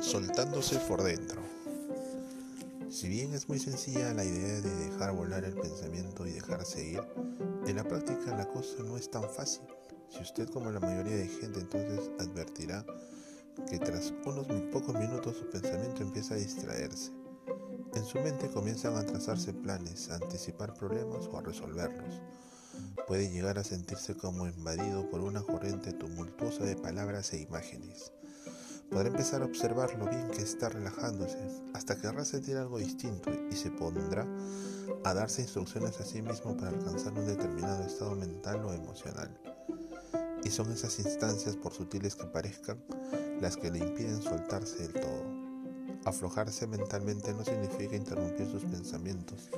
soltándose por dentro. Si bien es muy sencilla la idea de dejar volar el pensamiento y dejarse ir, en la práctica la cosa no es tan fácil. Si usted como la mayoría de gente entonces advertirá que tras unos pocos minutos su pensamiento empieza a distraerse. En su mente comienzan a trazarse planes, a anticipar problemas o a resolverlos. Puede llegar a sentirse como invadido por una corriente tumultuosa de palabras e imágenes. Podrá empezar a observar lo bien que está relajándose, hasta querrá sentir algo distinto y se pondrá a darse instrucciones a sí mismo para alcanzar un determinado estado mental o emocional. Y son esas instancias, por sutiles que parezcan, las que le impiden soltarse del todo. Aflojarse mentalmente no significa interrumpir sus pensamientos,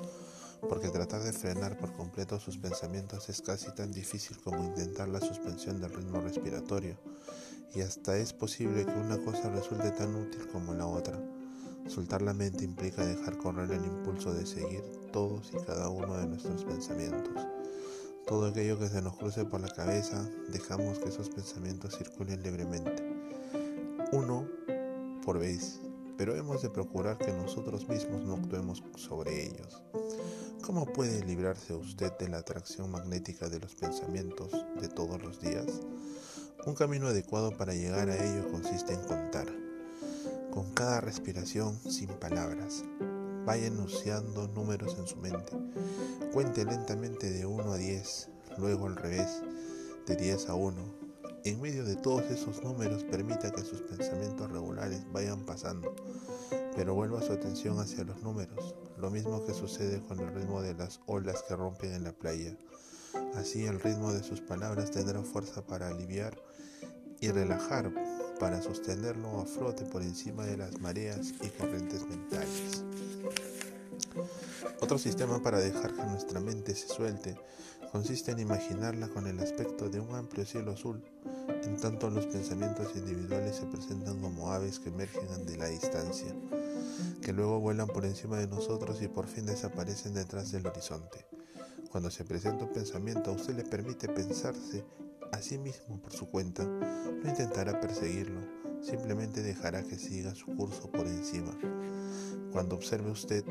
porque tratar de frenar por completo sus pensamientos es casi tan difícil como intentar la suspensión del ritmo respiratorio, y hasta es posible que una cosa resulte tan útil como la otra. Soltar la mente implica dejar correr el impulso de seguir todos y cada uno de nuestros pensamientos. Todo aquello que se nos cruce por la cabeza, dejamos que esos pensamientos circulen libremente. Uno por vez, pero hemos de procurar que nosotros mismos no actuemos sobre ellos. ¿Cómo puede librarse usted de la atracción magnética de los pensamientos de todos los días? Un camino adecuado para llegar a ello consiste en contar. Con cada respiración sin palabras. Vaya enunciando números en su mente. Cuente lentamente de 1 a 10, luego al revés, de 10 a 1. En medio de todos esos números permita que sus pensamientos regulares vayan pasando, pero vuelva su atención hacia los números, lo mismo que sucede con el ritmo de las olas que rompen en la playa. Así el ritmo de sus palabras tendrá fuerza para aliviar y relajar, para sostenerlo a flote por encima de las mareas y corrientes mentales. Otro sistema para dejar que nuestra mente se suelte consiste en imaginarla con el aspecto de un amplio cielo azul, en tanto los pensamientos individuales se presentan como aves que emergen de la distancia, que luego vuelan por encima de nosotros y por fin desaparecen detrás del horizonte. Cuando se presenta un pensamiento, a usted le permite pensarse a sí mismo por su cuenta, no intentará perseguirlo, simplemente dejará que siga su curso por encima. Cuando observe usted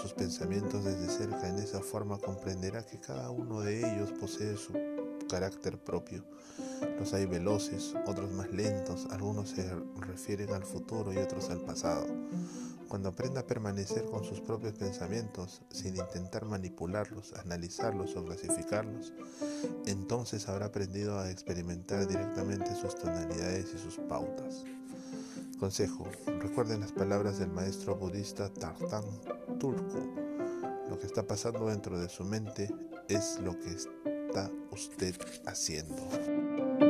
sus pensamientos desde cerca en esa forma comprenderá que cada uno de ellos posee su carácter propio. Los hay veloces, otros más lentos, algunos se refieren al futuro y otros al pasado. Cuando aprenda a permanecer con sus propios pensamientos sin intentar manipularlos, analizarlos o clasificarlos, entonces habrá aprendido a experimentar directamente sus tonalidades y sus pautas. Consejo, recuerden las palabras del maestro budista Tartan Turku. Lo que está pasando dentro de su mente es lo que está usted haciendo.